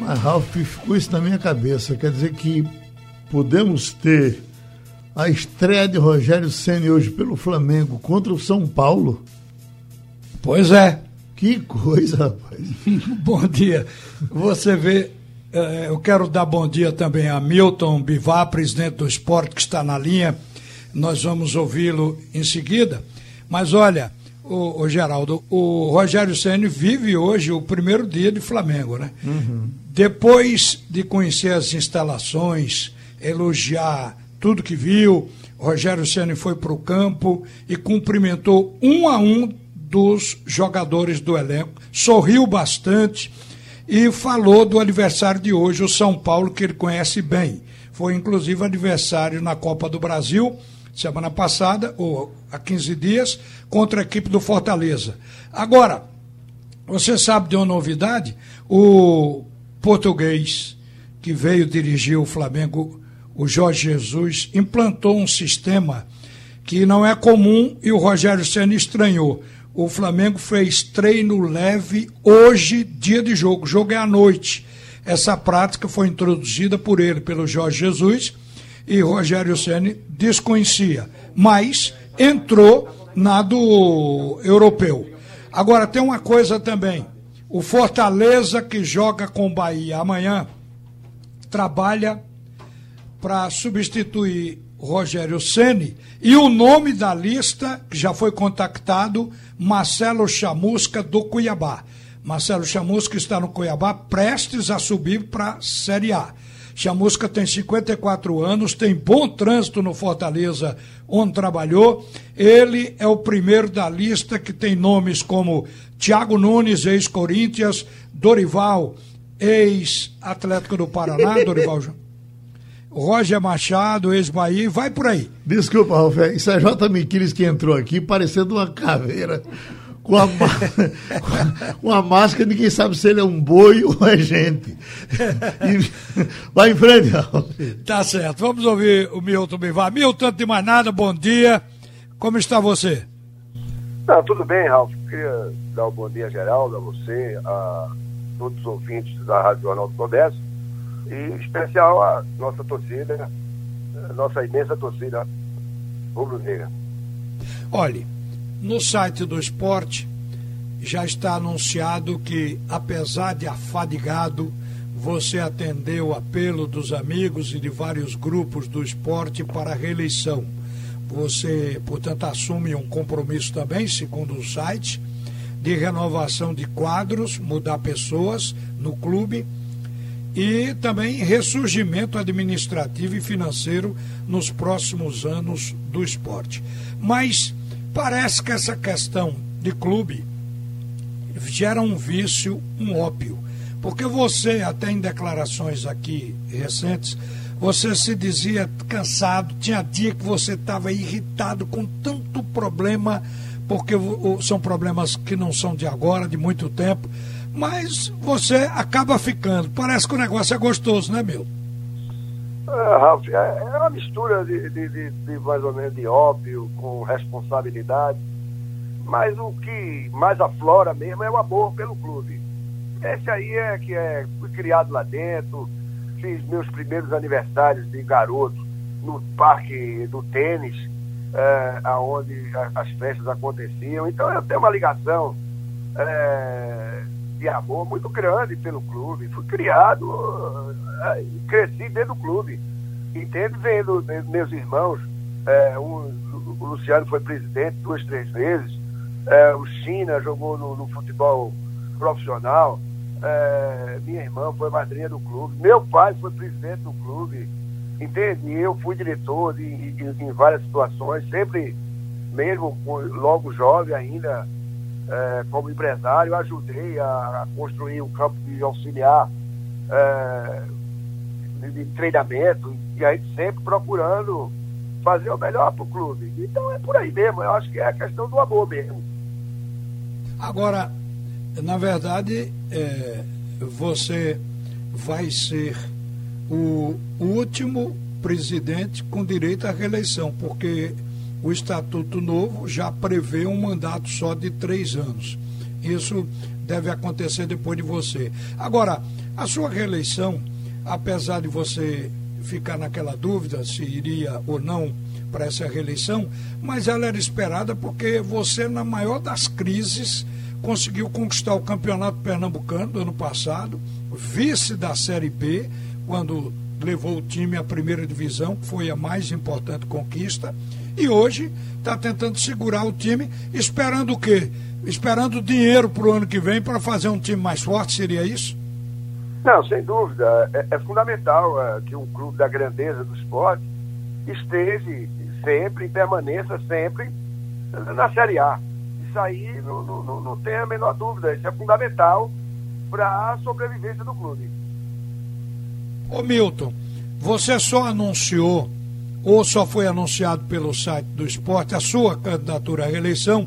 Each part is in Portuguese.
Mas, Ralf, ficou isso na minha cabeça. Quer dizer que podemos ter a estreia de Rogério Senna hoje pelo Flamengo contra o São Paulo? Pois é. Que coisa, rapaz. bom dia. Você vê, eh, eu quero dar bom dia também a Milton Bivar, presidente do esporte, que está na linha. Nós vamos ouvi-lo em seguida. Mas olha, o, o Geraldo, o Rogério Senna vive hoje o primeiro dia de Flamengo, né? Uhum. Depois de conhecer as instalações, elogiar tudo que viu, Rogério Senna foi para o campo e cumprimentou um a um dos jogadores do elenco, sorriu bastante e falou do aniversário de hoje, o São Paulo, que ele conhece bem. Foi inclusive aniversário na Copa do Brasil, semana passada, ou há 15 dias, contra a equipe do Fortaleza. Agora, você sabe de uma novidade? O português que veio dirigir o Flamengo, o Jorge Jesus, implantou um sistema que não é comum e o Rogério Senna estranhou. O Flamengo fez treino leve hoje, dia de jogo. O jogo é à noite. Essa prática foi introduzida por ele, pelo Jorge Jesus, e Rogério Ceni desconhecia, mas entrou na do europeu. Agora tem uma coisa também. O Fortaleza que joga com Bahia amanhã trabalha para substituir Rogério Ceni e o nome da lista que já foi contactado Marcelo Chamusca do Cuiabá. Marcelo Chamusca está no Cuiabá prestes a subir para Série A. Chamusca tem 54 anos, tem bom trânsito no Fortaleza, onde trabalhou. Ele é o primeiro da lista que tem nomes como Thiago Nunes, ex-Corinthians, Dorival, ex-Atlético do Paraná, Dorival Roger Machado, ex-Bahia, vai por aí. Desculpa, Ralf, isso é J. Miquiles que entrou aqui parecendo uma caveira. Com a, com a máscara, ninguém sabe se ele é um boi ou é gente. E, vai em frente, Ralf. Tá certo. Vamos ouvir o Milton Bivar. Milton, antes de mais nada, bom dia. Como está você? Não, tudo bem, Ralf. Queria dar um bom dia geral a você, a todos os ouvintes da Rádio Jornal do Comércio e em especial a nossa torcida, a nossa imensa torcida rubro-negra. Olhe, no site do esporte já está anunciado que, apesar de afadigado, você atendeu o apelo dos amigos e de vários grupos do esporte para a reeleição. Você, portanto, assume um compromisso também, segundo o site, de renovação de quadros, mudar pessoas no clube e também ressurgimento administrativo e financeiro nos próximos anos do esporte. Mas parece que essa questão de clube gera um vício, um ópio. Porque você, até em declarações aqui recentes, você se dizia cansado, tinha dia que você estava irritado com tanto problema, porque são problemas que não são de agora, de muito tempo mas você acaba ficando. Parece que o negócio é gostoso, né, meu? É, Ralf, é, é uma mistura de, de, de, de, mais ou menos de óbvio com responsabilidade, mas o que mais aflora mesmo é o amor pelo clube. Esse aí é que é, fui criado lá dentro, fiz meus primeiros aniversários de garoto no parque do tênis, é, aonde as festas aconteciam. Então eu tenho uma ligação é, de amor muito grande pelo clube. Fui criado uh, e cresci dentro do clube. Entende? Vendo meus irmãos, é, um, o Luciano foi presidente duas, três vezes, é, o China jogou no, no futebol profissional, é, minha irmã foi madrinha do clube, meu pai foi presidente do clube, entende? E eu fui diretor em várias situações, sempre, mesmo logo jovem ainda, é, como empresário, ajudei a, a, construir um campo de auxiliar é, de, treinamento, e aí sempre procurando fazer o melhor para o clube. Então é por aí mesmo, eu acho que é a questão do amor mesmo. Agora, na verdade, é, você vai ser o último presidente com direito à reeleição, porque o Estatuto Novo já prevê um mandato só de três anos. Isso deve acontecer depois de você. Agora, A sua reeleição, apesar de você ficar naquela dúvida se iria ou não para essa reeleição, mas ela era esperada porque você, na maior das crises, conseguiu conquistar o campeonato pernambucano do ano passado, vice da Série B, quando levou o time à primeira divisão, foi a mais importante conquista, e hoje está tentando segurar o time, esperando o quê? Esperando dinheiro para o ano que vem para fazer um time mais forte, seria isso? Não, sem dúvida. É, é fundamental é, que um clube da grandeza do esporte esteja sempre, permaneça sempre na Série A. Isso aí não, não, não tem a menor dúvida. Isso é fundamental para a sobrevivência do clube. Ô Milton, você só anunciou, ou só foi anunciado pelo site do esporte, a sua candidatura à reeleição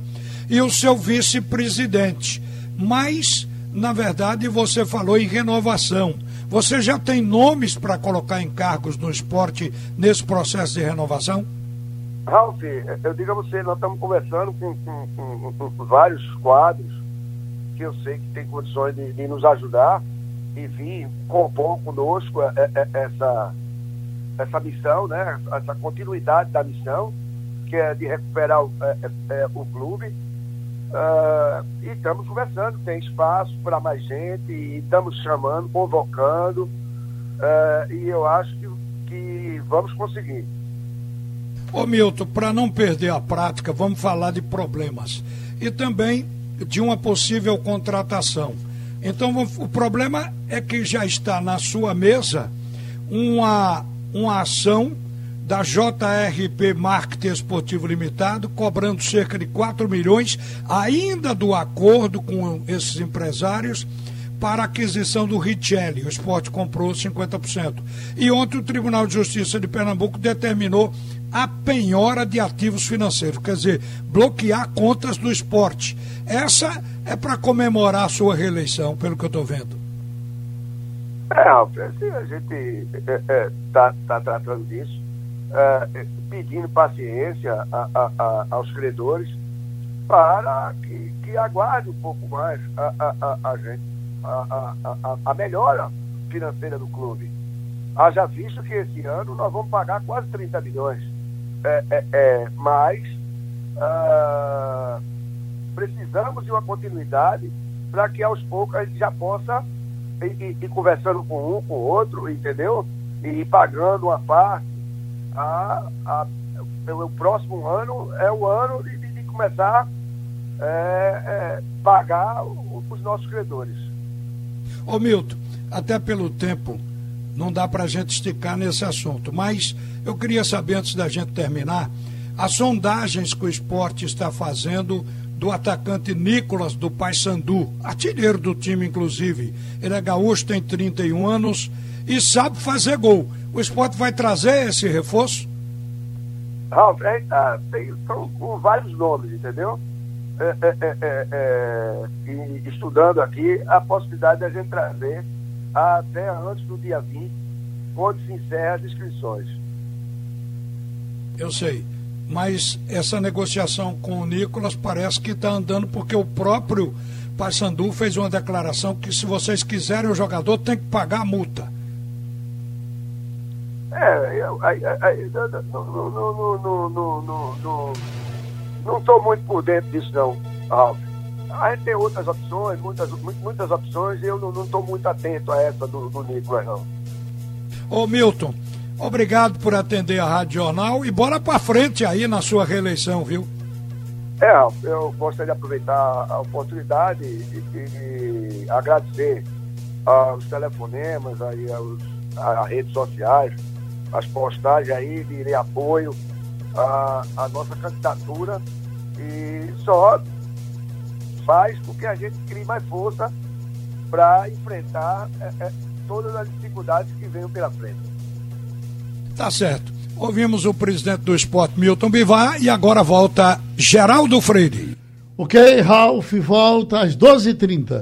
e o seu vice-presidente. Mas, na verdade, você falou em renovação. Você já tem nomes para colocar em cargos no esporte nesse processo de renovação? Ralf, eu digo a você, nós estamos conversando com, com, com, com vários quadros que eu sei que tem condições de, de nos ajudar e vir compor conosco é, é, é, essa, essa missão, né? essa continuidade da missão, que é de recuperar o, é, é, o clube. Uh, e estamos conversando, tem espaço para mais gente, e estamos chamando, convocando, uh, e eu acho que, que vamos conseguir. Ô Milton, para não perder a prática, vamos falar de problemas. E também de uma possível contratação. Então, o problema é que já está na sua mesa uma, uma ação da JRP Marketing Esportivo Limitado, cobrando cerca de 4 milhões, ainda do acordo com esses empresários, para a aquisição do Richelli. O esporte comprou 50%. E ontem o Tribunal de Justiça de Pernambuco determinou a penhora de ativos financeiros, quer dizer, bloquear contas do esporte. Essa é para comemorar a sua reeleição, pelo que eu estou vendo. É, Alfred, a gente está é, é, tá, tratando disso, é, pedindo paciência a, a, a, aos credores para que, que aguarde um pouco mais a, gente, a, melhora financeira do clube. Haja visto que esse ano nós vamos pagar quase 30 milhões. É, é, é, mas uh, precisamos de uma continuidade para que aos poucos a gente já possa ir, ir, conversando com um, com o outro, entendeu? E pagando uma parte. A, a, o próximo ano é o ano de, de, começar é, é, pagar os nossos credores. Ô Milton, até pelo tempo, não dá para a gente esticar nesse assunto, mas eu queria saber, antes da gente terminar, as sondagens que o esporte está fazendo do atacante Nicolas do Paysandu, artilheiro do time, inclusive. Ele é gaúcho, tem 31 anos e sabe fazer gol. O esporte vai trazer esse reforço? Ralf, é, é, tem, vários nomes, entendeu? É, é, é, é estudando aqui a possibilidade de a gente trazer até antes do dia 20, quando se encerra as inscrições. Eu sei. Mas essa negociação com o Nicolas parece que está andando porque o próprio Paysandu fez uma declaração que se vocês quiserem o jogador tem que pagar a multa. É, eu, não estou muito por dentro disso não, Ralf. A gente tem outras opções, muitas, muitas opções, e eu não estou muito atento a essa do, do Nicolas, não. Ô Milton, obrigado por atender a Rádio Jornal e bora para frente aí na sua reeleição, viu? É, eu gostaria de aproveitar a oportunidade e, agradecer aos telefonemas, aí, aos, às redes sociais, as postagens aí de, de apoio à, à nossa candidatura e só faz com que a gente crie mais força para enfrentar é, é, todas as dificuldades que venham pela frente. Tá certo. Ouvimos o presidente do esporte, Milton Bivar, e agora volta Geraldo Freire. Ok, Ralf, volta às 12h30.